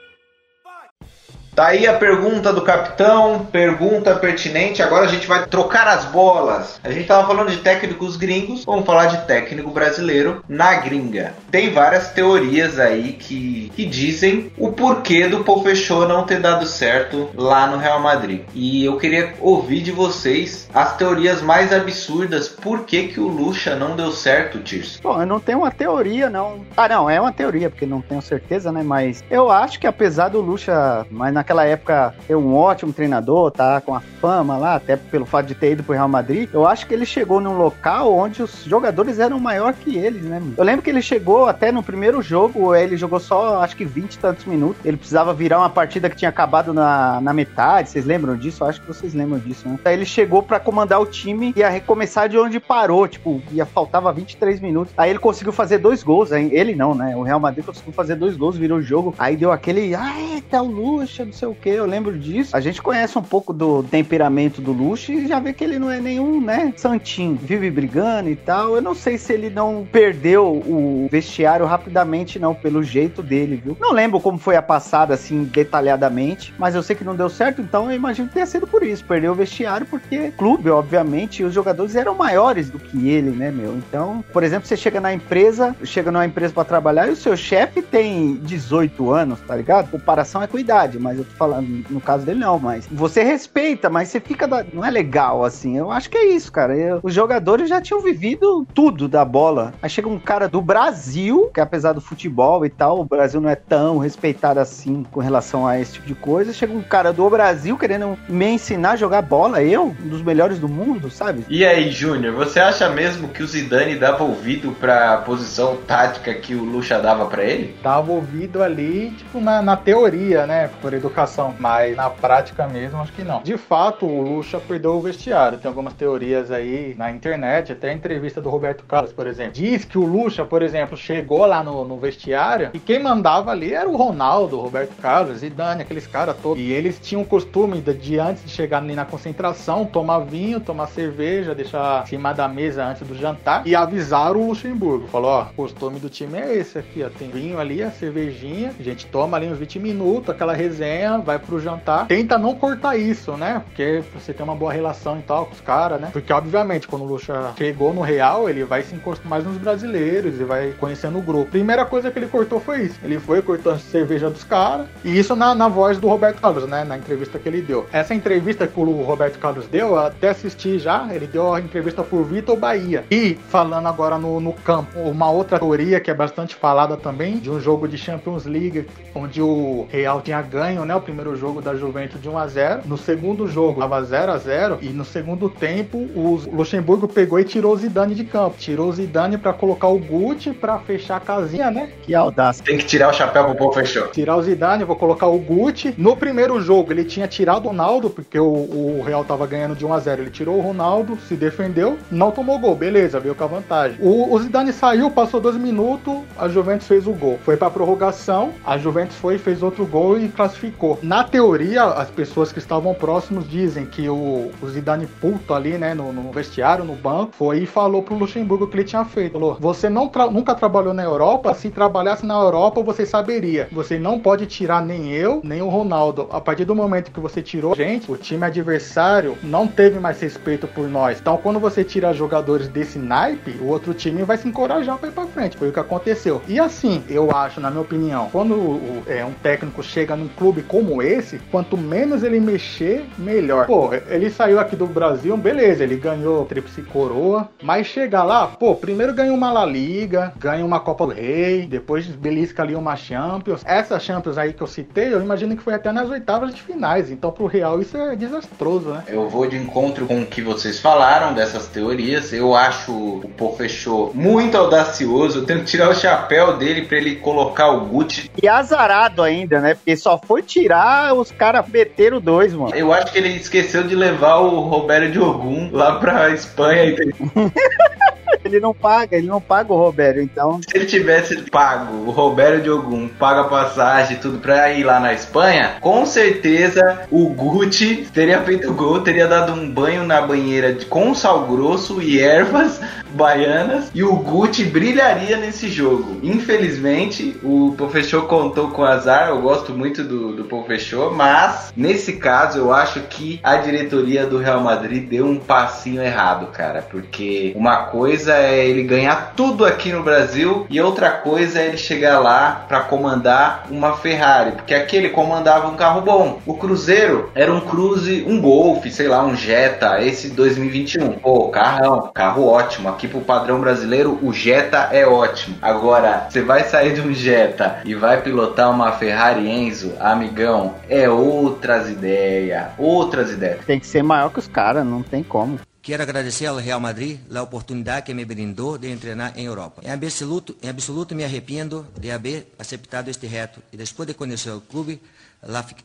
[SPEAKER 5] Tá aí a pergunta do capitão, pergunta pertinente. Agora a gente vai trocar as bolas. A gente tava falando de técnicos gringos, vamos falar de técnico brasileiro na gringa. Tem várias teorias aí que, que dizem o porquê do Paul Fechou não ter dado certo lá no Real Madrid. E eu queria ouvir de vocês as teorias mais absurdas. Por que, que o Lucha não deu certo, Tirso?
[SPEAKER 6] Bom, eu não tenho uma teoria, não. Ah, não, é uma teoria, porque não tenho certeza, né? Mas eu acho que apesar do Lucha, mas na naquela época ser um ótimo treinador, tá com a fama lá, até pelo fato de ter ido pro Real Madrid, eu acho que ele chegou num local onde os jogadores eram maior que eles, né? Eu lembro que ele chegou até no primeiro jogo, ele jogou só acho que 20 e tantos minutos. Ele precisava virar uma partida que tinha acabado na, na metade. Vocês lembram disso? Eu acho que vocês lembram disso, né? Aí ele chegou para comandar o time e ia recomeçar de onde parou, tipo, ia faltava 23 minutos. Aí ele conseguiu fazer dois gols, hein? ele não, né? O Real Madrid conseguiu fazer dois gols, virou o jogo. Aí deu aquele, ah, tá o Lucha, sei o que, eu lembro disso. A gente conhece um pouco do temperamento do Luxo e já vê que ele não é nenhum, né, santinho. Vive brigando e tal. Eu não sei se ele não perdeu o vestiário rapidamente, não, pelo jeito dele, viu? Não lembro como foi a passada, assim, detalhadamente, mas eu sei que não deu certo, então eu imagino que tenha sido por isso. Perdeu o vestiário porque clube, obviamente, os jogadores eram maiores do que ele, né, meu? Então, por exemplo, você chega na empresa, chega numa empresa para trabalhar e o seu chefe tem 18 anos, tá ligado? Comparação é com idade, mas falando no caso dele não, mas você respeita, mas você fica da... não é legal assim. Eu acho que é isso, cara. Eu, os jogadores já tinham vivido tudo da bola. Aí chega um cara do Brasil, que apesar do futebol e tal, o Brasil não é tão respeitado assim com relação a esse tipo de coisa. Chega um cara do Brasil querendo me ensinar a jogar bola, eu, um dos melhores do mundo, sabe?
[SPEAKER 5] E aí, Júnior, você acha mesmo que o Zidane dava ouvido pra posição tática que o Lucha dava para ele?
[SPEAKER 7] Dava ouvido ali, tipo, na, na teoria, né? Por educação mas na prática mesmo acho que não. De fato, o Lucha perdeu o vestiário. Tem algumas teorias aí na internet, até a entrevista do Roberto Carlos, por exemplo. Diz que o Lucha, por exemplo, chegou lá no, no vestiário e quem mandava ali era o Ronaldo, Roberto Carlos, e Dani, aqueles caras todos. E eles tinham o costume de, de, antes de chegar ali na concentração, tomar vinho, tomar cerveja, deixar em cima da mesa antes do jantar e avisar o Luxemburgo. Falou, ó, o costume do time é esse aqui, ó. Tem vinho ali, a cervejinha, a gente toma ali uns 20 minutos, aquela resenha, vai pro jantar. Tenta não cortar isso, né? Porque você tem uma boa relação e tal com os caras, né? Porque, obviamente, quando o Lucha chegou no Real, ele vai se encostar mais nos brasileiros e vai conhecendo o grupo. Primeira coisa que ele cortou foi isso. Ele foi cortando cerveja dos caras. E isso na, na voz do Roberto Carlos, né? Na entrevista que ele deu. Essa entrevista que o Roberto Carlos deu, eu até assisti já. Ele deu a entrevista por Vitor Bahia. E falando agora no, no campo, uma outra teoria que é bastante falada também, de um jogo de Champions League, onde o Real tinha ganho né, o primeiro jogo da Juventus de 1 a 0. No segundo jogo tava 0 a 0 e no segundo tempo o Luxemburgo pegou e tirou o Zidane de campo. Tirou o Zidane para colocar o Guti para fechar a casinha, né?
[SPEAKER 6] Que audácia.
[SPEAKER 5] Tem que tirar o chapéu pro povo fechou.
[SPEAKER 7] Tirar o Zidane, vou colocar o Guti. No primeiro jogo ele tinha tirado o Ronaldo porque o, o Real tava ganhando de 1 a 0. Ele tirou o Ronaldo, se defendeu, não tomou gol, beleza, veio com a vantagem. O, o Zidane saiu, passou dois minutos, a Juventus fez o gol. Foi pra prorrogação, a Juventus foi, fez outro gol e classificou. Na teoria, as pessoas que estavam próximos dizem que o, o Zidane puto ali, né, no, no, vestiário, no banco, foi e falou pro Luxemburgo o que ele tinha feito. Falou, você não tra nunca trabalhou na Europa, se trabalhasse na Europa você saberia. Você não pode tirar nem eu, nem o Ronaldo. A partir do momento que você tirou gente, o time adversário não teve mais respeito por nós. Então quando você tira jogadores desse naipe, o outro time vai se encorajar para ir para frente. Foi o que aconteceu. E assim, eu acho, na minha opinião, quando é, um técnico chega num clube como esse, quanto menos ele mexer, melhor. Pô, ele saiu aqui do Brasil, beleza, ele ganhou tríplice coroa, mas chegar lá, pô, primeiro ganha uma La Liga, ganha uma Copa do Rei, depois belisca ali uma Champions. Essa Champions aí que eu citei, eu imagino que foi até nas oitavas de finais. Então pro Real isso é desastroso, né?
[SPEAKER 5] Eu vou de encontro com o que vocês falaram dessas teorias. Eu acho o Pô fechou muito audacioso. Eu tenho que tirar o chapéu dele para ele colocar o Gucci.
[SPEAKER 6] E azarado ainda, né? Porque só foi tirar, os caras meteram dois, mano.
[SPEAKER 5] Eu acho que ele esqueceu de levar o Roberto Diogun lá pra Espanha.
[SPEAKER 6] ele não paga, ele não paga o Roberto, então.
[SPEAKER 5] Se ele tivesse pago o Roberto Diogun, paga passagem tudo pra ir lá na Espanha, com certeza o Gucci teria feito gol, teria dado um banho na banheira de, com sal grosso e ervas baianas e o Gucci brilharia nesse jogo. Infelizmente, o professor contou com azar, eu gosto muito do, do professor, mas nesse caso eu acho que a diretoria do Real Madrid deu um passinho errado, cara, porque uma coisa é ele ganhar tudo aqui no Brasil e outra coisa é ele chegar lá para comandar uma Ferrari, porque aqui ele comandava um carro bom. O Cruzeiro era um Cruze, um Golf, sei lá, um Jetta, esse 2021. Pô, carrão, carro ótimo. Aqui pro padrão brasileiro, o Jetta é ótimo. Agora, você vai sair de um Jetta e vai pilotar uma Ferrari Enzo, amigão, é outras ideias, outras ideias.
[SPEAKER 6] Tem que ser maior que os caras, não tem como.
[SPEAKER 8] Quero agradecer ao Real Madrid a oportunidade que me brindou de treinar em Europa. Em absoluto, em absoluto me arrependo de haver aceitado este reto e depois de conhecer o clube,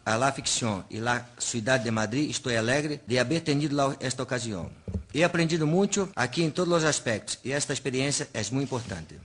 [SPEAKER 8] a la ficção e a cidade de Madrid, estou alegre de haver tenido esta ocasião. He aprendido muito aqui em todos os aspectos e esta experiência é muito importante.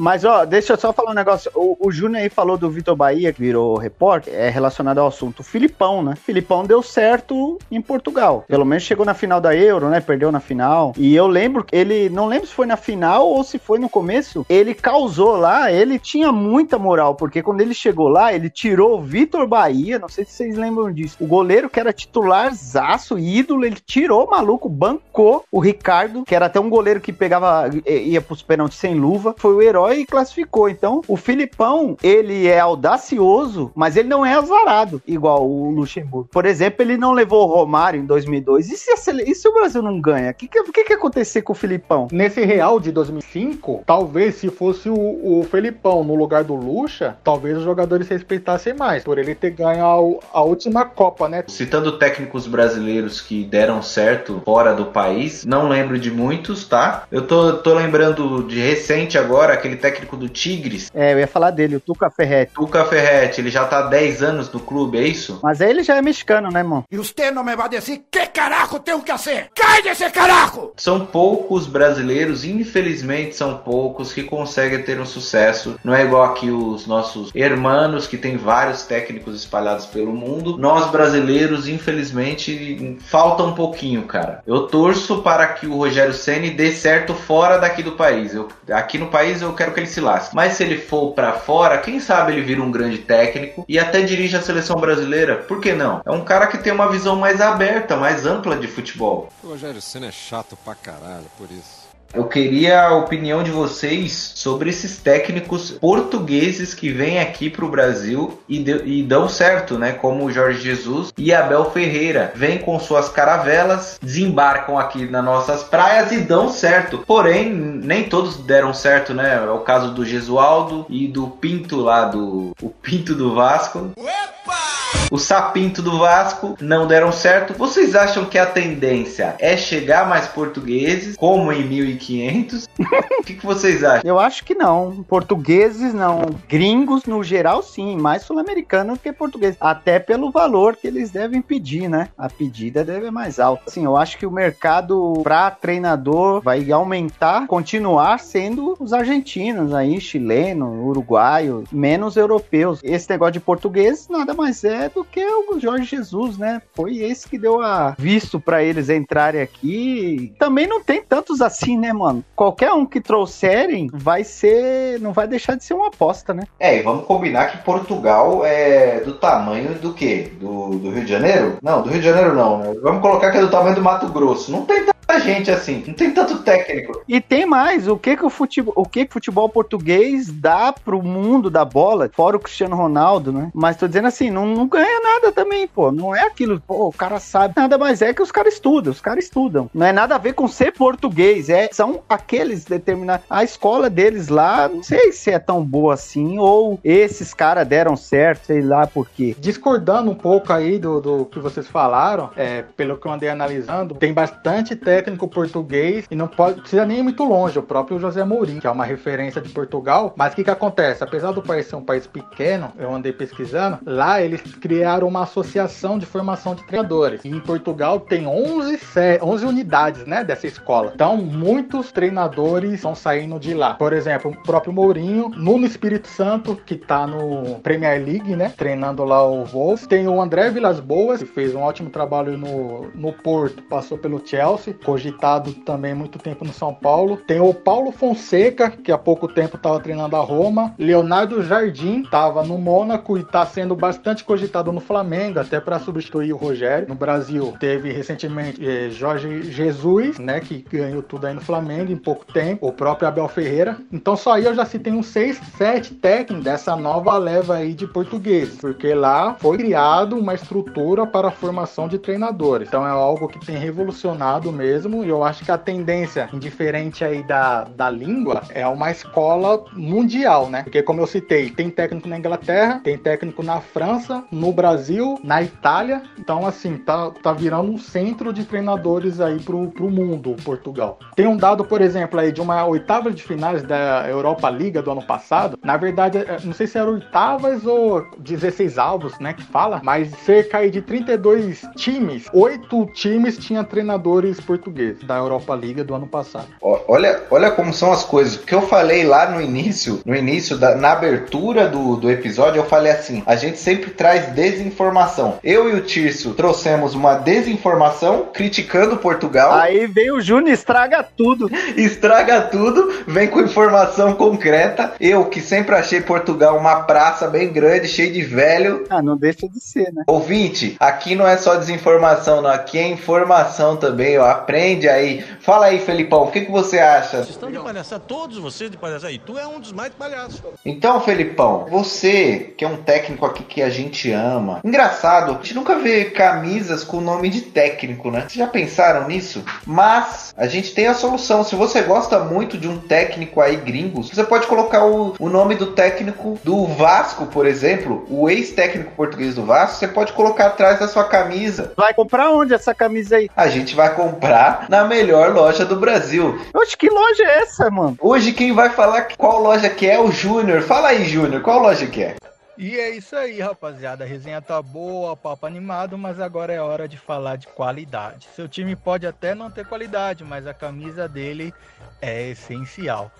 [SPEAKER 6] Mas, ó, deixa eu só falar um negócio. O, o Júnior aí falou do Vitor Bahia, que virou repórter, é relacionado ao assunto. O Filipão, né? Filipão deu certo em Portugal. Pelo menos chegou na final da Euro, né? Perdeu na final. E eu lembro, ele, não lembro se foi na final ou se foi no começo, ele causou lá, ele tinha muita moral, porque quando ele chegou lá, ele tirou o Vitor Bahia, não sei se vocês lembram disso, o goleiro que era titular, zaço, ídolo, ele tirou o maluco, bancou o Ricardo, que era até um goleiro que pegava, ia pros pênaltis sem luva, foi o herói e classificou. Então, o Filipão, ele é audacioso, mas ele não é azarado, igual o Luxemburgo. Por exemplo, ele não levou o Romário em 2002. E se, a, e se o Brasil não ganha? O que, que, que, que acontecer com o Filipão?
[SPEAKER 7] Nesse Real de 2005, talvez se fosse o, o Felipão no lugar do Lucha, talvez os jogadores se respeitassem mais, por ele ter ganho a, a última Copa, né?
[SPEAKER 5] Citando técnicos brasileiros que deram certo fora do país, não lembro de muitos, tá? Eu tô, tô lembrando de recente agora, aquele técnico do Tigres.
[SPEAKER 6] É, eu ia falar dele, o Tuca Ferretti.
[SPEAKER 5] Tuca Ferretti, ele já tá há 10 anos no clube, é isso?
[SPEAKER 6] Mas aí ele já é mexicano, né, irmão?
[SPEAKER 8] E você não me vai dizer que caraco tenho que fazer? Cai desse caraco!
[SPEAKER 5] São poucos brasileiros, infelizmente são poucos, que conseguem ter um sucesso. Não é igual aqui os nossos hermanos, que tem vários técnicos espalhados pelo mundo. Nós brasileiros, infelizmente, falta um pouquinho, cara. Eu torço para que o Rogério Ceni dê certo fora daqui do país. Eu, aqui no país eu quero que ele se lasque. Mas se ele for para fora, quem sabe ele vira um grande técnico e até dirige a seleção brasileira. Por que não? É um cara que tem uma visão mais aberta, mais ampla de futebol.
[SPEAKER 11] O Rogério Senna é chato pra caralho, por isso.
[SPEAKER 5] Eu queria a opinião de vocês sobre esses técnicos portugueses que vêm aqui para o Brasil e, de, e, dão certo, né? Como o Jorge Jesus e Abel Ferreira. Vêm com suas caravelas, desembarcam aqui nas nossas praias e dão certo. Porém, nem todos deram certo, né? É o caso do Gesualdo e do Pinto lá, do o Pinto do Vasco. Opa! O Sapinto do Vasco não deram certo. Vocês acham que a tendência é chegar mais portugueses, como em 1500? O que, que, vocês acham?
[SPEAKER 6] Eu acho que não. Portugueses não. Gringos, no geral, sim. Mais sul-americanos que portugueses. Até pelo valor que eles devem pedir, né? A pedida deve ser mais alta. Sim, eu acho que o mercado para treinador vai aumentar, continuar sendo os argentinos aí, chileno, uruguaio, menos europeus. Esse negócio de português nada mais é do que o Jorge Jesus, né? Foi esse que deu a visto para eles entrarem aqui. Também não tem tantos assim, né, mano? Qualquer um que trouxerem vai ser, não vai deixar de ser uma aposta, né?
[SPEAKER 5] É, e vamos combinar que Portugal é do tamanho do quê? Do, do Rio de Janeiro? Não, do Rio de Janeiro não, né? Vamos colocar que é do tamanho do Mato Grosso. Não tem tanta gente assim, não tem tanto técnico.
[SPEAKER 6] E tem mais, o que que o futebol, o que que o futebol português dá pro mundo da bola, fora o Cristiano Ronaldo, né? Mas tô dizendo assim, não, não ganha nada também, pô. Não é aquilo, pô, o cara sabe. Nada mais é que os caras estudam, os caras estudam. Não é nada a ver com ser português, é são aqueles determinados. A escola deles lá, não sei se é tão boa assim, ou esses caras deram certo, sei lá por quê.
[SPEAKER 7] Discordando um pouco aí do, do que vocês falaram, é, pelo que eu andei analisando, tem bastante técnico português e não pode precisa nem muito longe. O próprio José Mourinho, que é uma referência de Portugal. Mas o que, que acontece? Apesar do país ser um país pequeno, eu andei pesquisando, lá eles criaram uma associação de formação de treinadores. E em Portugal tem 11, 11 unidades né, dessa escola. Então, muitos treinadores estão saindo de lá. Por exemplo, o próprio Mourinho, Nuno Espírito Santo, que está no Premier League, né? Treinando lá o Wolves. Tem o André Vilas Boas, que fez um ótimo trabalho no, no Porto, passou pelo Chelsea, cogitado também muito tempo no São Paulo. Tem o Paulo Fonseca, que há pouco tempo estava treinando a Roma. Leonardo Jardim estava no Mônaco e está sendo bastante cogitado no Flamengo, até para substituir o Rogério. No Brasil, teve recentemente eh, Jorge Jesus, né, que ganhou tudo aí no Flamengo em pouco tempo. O próprio Abel Ferreira. Então só aí eu já citei uns 6, 7 técnicos dessa nova leva aí de português, porque lá foi criado uma estrutura para a formação de treinadores. Então é algo que tem revolucionado mesmo e eu acho que a tendência, indiferente aí da, da língua, é uma escola mundial, né? Porque como eu citei, tem técnico na Inglaterra, tem técnico na França, no Brasil, na Itália. Então, assim, tá, tá virando um centro de treinadores aí pro, pro mundo, Portugal. Tem um dado, por exemplo, aí de uma oitava de finais da Europa Liga do ano passado. Na verdade, é, não sei se eram oitavas ou 16 alvos, né, que fala, mas cerca aí de 32 times, oito times tinham treinadores portugueses da Europa Liga do ano passado.
[SPEAKER 5] Olha, olha como são as coisas. O que eu falei lá no início, no início da, na abertura do, do episódio, eu falei assim: a gente sempre traz desinformação. Eu e o Tirso trouxemos uma desinformação criticando Portugal.
[SPEAKER 6] Aí vem o Júnior estraga tudo.
[SPEAKER 5] estraga tudo, vem com informação concreta. Eu que sempre achei Portugal uma praça bem grande, cheia de velho.
[SPEAKER 6] Ah, não deixa de ser, né?
[SPEAKER 5] Ouvinte, aqui não é só desinformação, não. Aqui é informação também, ó. Aprende aí. Fala aí, Felipão, o que, que você acha?
[SPEAKER 11] Vocês estão de palhaçada, todos vocês de palhaçada. E tu é um dos mais palhaços.
[SPEAKER 5] Então, Felipão, você que é um técnico aqui que a gente ama. Engraçado, a gente nunca vê camisas com o nome de técnico, né? Vocês já pensaram nisso? Mas a gente tem a solução. Se você gosta muito de um técnico aí gringo, você pode colocar o, o nome do técnico do Vasco, por exemplo, o ex-técnico português do Vasco, você pode colocar atrás da sua camisa.
[SPEAKER 6] Vai comprar onde essa camisa aí?
[SPEAKER 5] A gente vai comprar na melhor loja do Brasil.
[SPEAKER 6] Oxe, que loja é essa, mano?
[SPEAKER 5] Hoje quem vai falar qual loja que é o Júnior. Fala aí, Júnior, qual loja que é?
[SPEAKER 12] E é isso aí, rapaziada. A resenha tá boa, papo animado, mas agora é hora de falar de qualidade. Seu time pode até não ter qualidade, mas a camisa dele é essencial.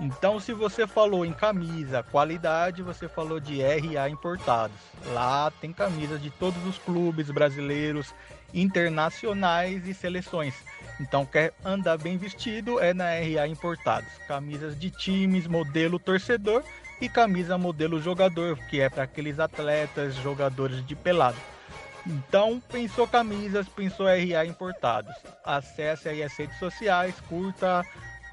[SPEAKER 12] Então, se você falou em camisa, qualidade, você falou de RA importados. Lá tem camisas de todos os clubes brasileiros, internacionais e seleções. Então, quer andar bem vestido é na RA Importados. Camisas de times, modelo torcedor e camisa modelo jogador, que é para aqueles atletas, jogadores de pelado. Então, pensou camisas, pensou RA Importados. Acesse aí as redes sociais, curta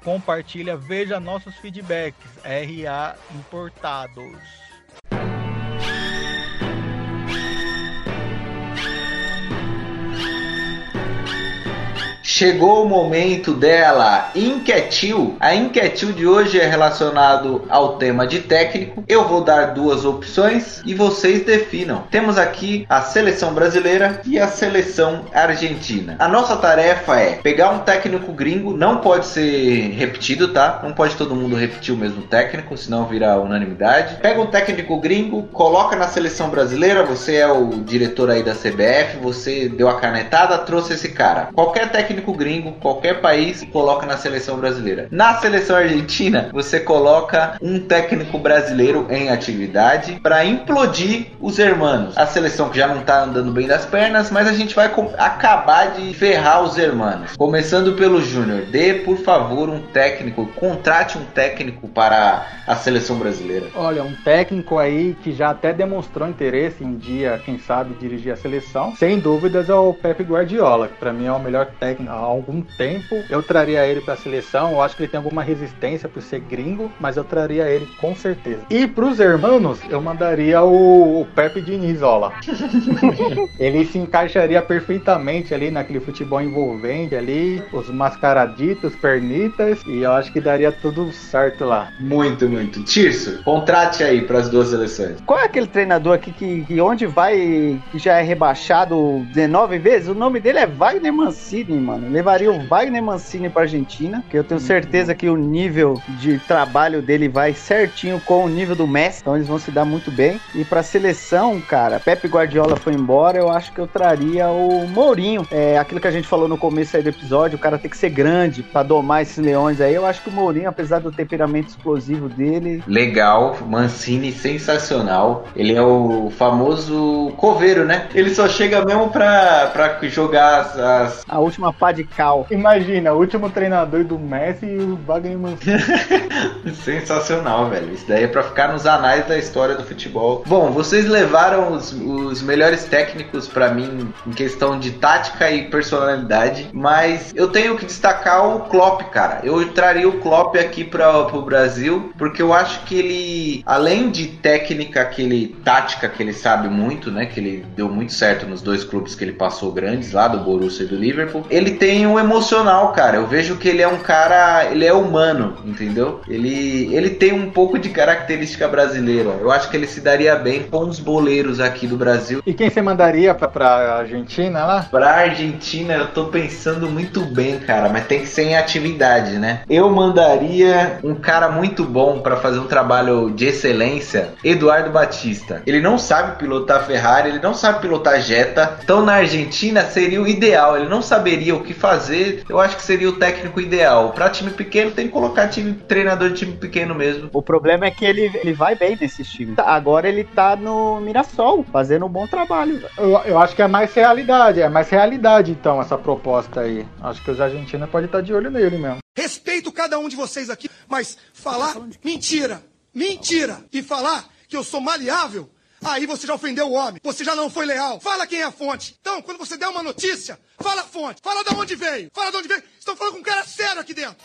[SPEAKER 12] compartilha, veja nossos feedbacks. RA Importados.
[SPEAKER 5] Chegou o momento dela, Inquietil. A Inquietil de hoje é relacionado ao tema de técnico. Eu vou dar duas opções e vocês definam. Temos aqui a seleção brasileira e a seleção argentina. A nossa tarefa é pegar um técnico gringo, não pode ser repetido, tá? Não pode todo mundo repetir o mesmo técnico, senão virar unanimidade. Pega um técnico gringo, coloca na seleção brasileira, você é o diretor aí da CBF, você deu a canetada, trouxe esse cara. Qualquer técnico gringo, qualquer país, coloca na seleção brasileira. Na seleção argentina, você coloca um técnico brasileiro em atividade para implodir os hermanos. A seleção que já não tá andando bem das pernas, mas a gente vai acabar de ferrar os hermanos. Começando pelo Júnior, dê por favor um técnico, contrate um técnico para a seleção brasileira.
[SPEAKER 7] Olha, um técnico aí que já até demonstrou interesse em dia, quem sabe, dirigir a seleção, sem dúvidas é o Pepe Guardiola, que para mim é o melhor técnico há algum tempo. Eu traria ele para a seleção. Eu acho que ele tem alguma resistência por ser gringo, mas eu traria ele com certeza. E para os hermanos, eu mandaria o, o Pepe Diniz, ó ele se encaixaria perfeitamente ali naquele futebol envolvente ali, os mascaraditos, pernitas, e eu acho que daria tudo certo lá.
[SPEAKER 5] Muito, muito. Tirso, contrate aí para as duas seleções.
[SPEAKER 6] Qual é aquele treinador aqui que, que onde vai, que já é rebaixado 19 vezes? O nome dele é Wagner Mancini, mano. Levaria o Wagner Mancini pra Argentina, que eu tenho certeza que o nível de trabalho dele vai certinho com o nível do Messi, então eles vão se dar muito bem. E pra seleção, cara, Pepe Guardiola foi embora, eu acho que eu traria o Mourinho. É aquilo que a gente falou no começo aí do episódio, o cara tem que ser grande pra domar esses leões aí. Eu acho que o Mourinho, apesar do temperamento explosivo dele.
[SPEAKER 5] Legal, Mancini sensacional. Ele é o famoso coveiro, né? Ele só chega mesmo pra, pra jogar as, as...
[SPEAKER 6] A última pá de cal.
[SPEAKER 7] Imagina, o último treinador do Messi e o Wagner Mancini.
[SPEAKER 5] Sensacional, velho. Isso daí é pra ficar nos anais da história do futebol. Bom, vocês levaram os, os melhores técnicos para mim em questão de tática e personalidade, mas eu tenho que destacar o Klopp, cara. Eu traria o Klopp aqui para o Brasil, porque eu acho que ele, além de técnica, aquele tática que ele sabe muito, né, que ele deu muito certo nos dois clubes que ele passou grandes lá do Borussia e do Liverpool, ele tem um emocional, cara. Eu vejo que ele é um cara, ele é humano, entendeu? Ele, ele tem um pouco de característica brasileira. Eu acho que ele se daria bem com os boleiros aqui do Brasil.
[SPEAKER 7] E quem você mandaria pra, pra Argentina lá?
[SPEAKER 5] Pra Argentina, eu tô pensando muito bem, cara, mas tem que ser em atividade, né? Eu mandaria um cara muito bom para fazer um trabalho de excelência, Eduardo Batista. Ele não sabe pilotar Ferrari, ele não sabe pilotar Jetta. Então na Argentina seria o ideal. Ele não saberia o que fazer. Eu acho que seria o técnico ideal. Para time pequeno tem que colocar time treinador de time pequeno mesmo.
[SPEAKER 6] O problema é que ele, ele vai bem nesses times. Agora ele tá no Mirassol, fazendo um bom trabalho.
[SPEAKER 7] Eu, eu acho que é mais realidade, é mais realidade então essa proposta aí. Acho que os argentinos podem estar de olho nele mesmo.
[SPEAKER 13] Respeito cada um de vocês aqui, mas falar mentira, mentira e falar que eu sou maleável, aí você já ofendeu o homem, você já não foi leal. Fala quem é a fonte. Então, quando você der uma notícia, fala a fonte, fala de onde veio, fala de onde veio. Estão falando com um cara sério aqui dentro.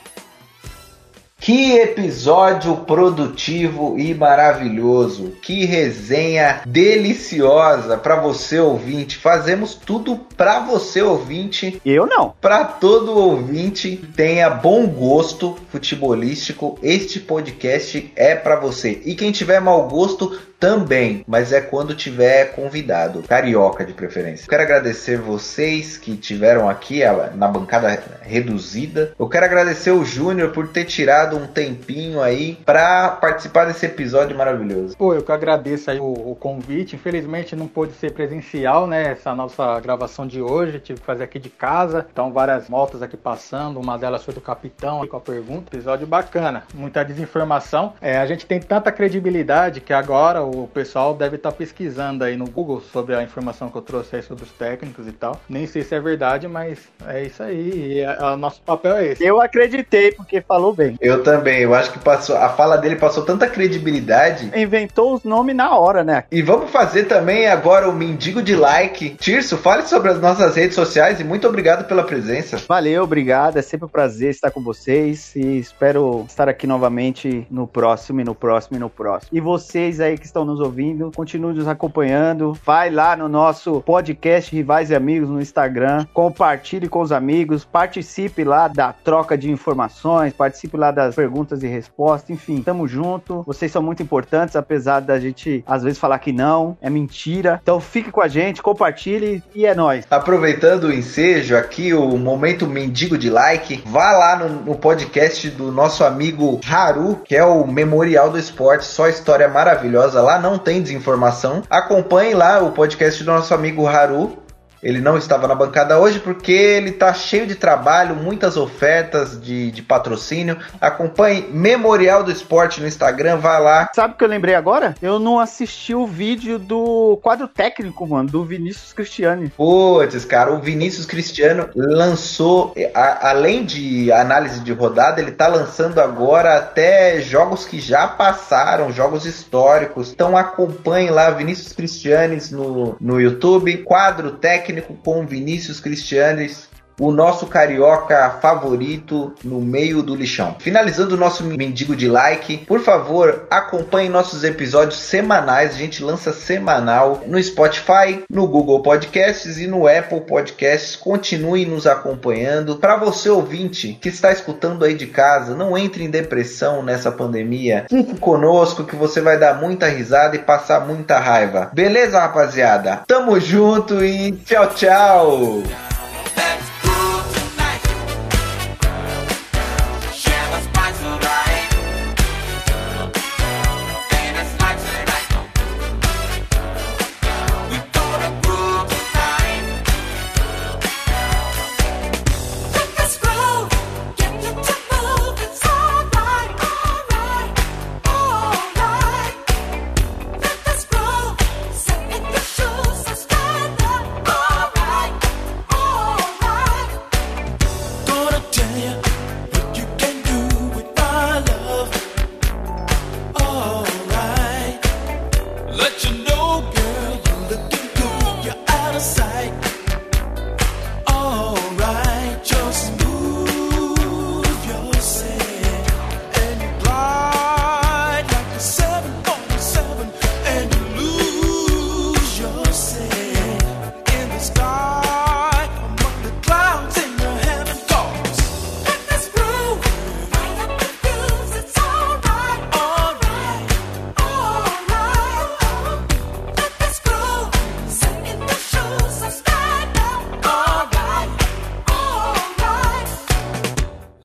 [SPEAKER 5] Que episódio produtivo e maravilhoso. Que resenha deliciosa para você ouvinte. Fazemos tudo para você ouvinte.
[SPEAKER 6] Eu não.
[SPEAKER 5] Para todo ouvinte tenha bom gosto futebolístico. Este podcast é para você. E quem tiver mau gosto também, mas é quando tiver convidado, carioca de preferência. Eu quero agradecer vocês que tiveram aqui na bancada reduzida. Eu quero agradecer o Júnior por ter tirado um tempinho aí para participar desse episódio maravilhoso.
[SPEAKER 7] Pô, eu que agradeço aí o, o, convite. Infelizmente não pôde ser presencial, né? Essa nossa gravação de hoje, tive que fazer aqui de casa. Então várias motos aqui passando, uma delas foi do capitão com a pergunta. Episódio bacana, muita desinformação. É, a gente tem tanta credibilidade que agora O pessoal deve estar pesquisando aí no Google sobre a informação que eu trouxe aí sobre os técnicos e tal. Nem sei se é verdade, mas é isso aí. E a, a, nosso papel é esse.
[SPEAKER 6] Eu acreditei, porque falou bem.
[SPEAKER 5] Eu também. Eu acho que passou. A fala dele passou tanta credibilidade.
[SPEAKER 6] Inventou os nomes na hora, né?
[SPEAKER 5] E vamos fazer também agora o mendigo de like. Tirso, fale sobre as nossas redes sociais e muito obrigado pela presença.
[SPEAKER 6] Valeu, obrigado. É sempre um prazer estar com vocês e espero estar aqui novamente no próximo, e no próximo, e no próximo. E vocês aí que estão nos ouvindo, continuem nos acompanhando. Vai lá no nosso podcast Rivais e Amigos no Instagram, compartilhe com os amigos, participe lá da troca de informações, participe lá das perguntas e respostas, enfim, tamo junto. Vocês são muito importantes, apesar da gente às vezes falar que não, é mentira. Então fique com a gente, compartilhe e é nóis.
[SPEAKER 5] Aproveitando o ensejo aqui, o momento mendigo de like, vá lá no, no podcast do nosso amigo Haru, que é o Memorial do Esporte, só história maravilhosa. Lá não tem desinformação. Acompanhe lá o podcast do nosso amigo Haru. Ele não estava na bancada hoje porque ele está cheio de trabalho, muitas ofertas de, de patrocínio. Acompanhe Memorial do Esporte no Instagram, vai lá.
[SPEAKER 6] Sabe o que eu lembrei agora? Eu não assisti o vídeo do quadro técnico, mano, do Vinícius Cristiano.
[SPEAKER 5] Putz, cara, o Vinícius Cristiano lançou, a, além de análise de rodada, ele tá lançando agora até jogos que já passaram, jogos históricos. Então acompanhe lá Vinícius Cristianes no, no YouTube, quadro técnico técnico com Vinícius Cristianes o nosso carioca favorito no meio do lixão. Finalizando o nosso mendigo de like, por favor, acompanhe nossos episódios semanais. A gente lança semanal no Spotify, no Google Podcasts e no Apple Podcasts. Continue nos acompanhando. Para você ouvinte que está escutando aí de casa, não entre em depressão nessa pandemia. Fique conosco que você vai dar muita risada e passar muita raiva. Beleza, rapaziada? Tamo junto e tchau, tchau.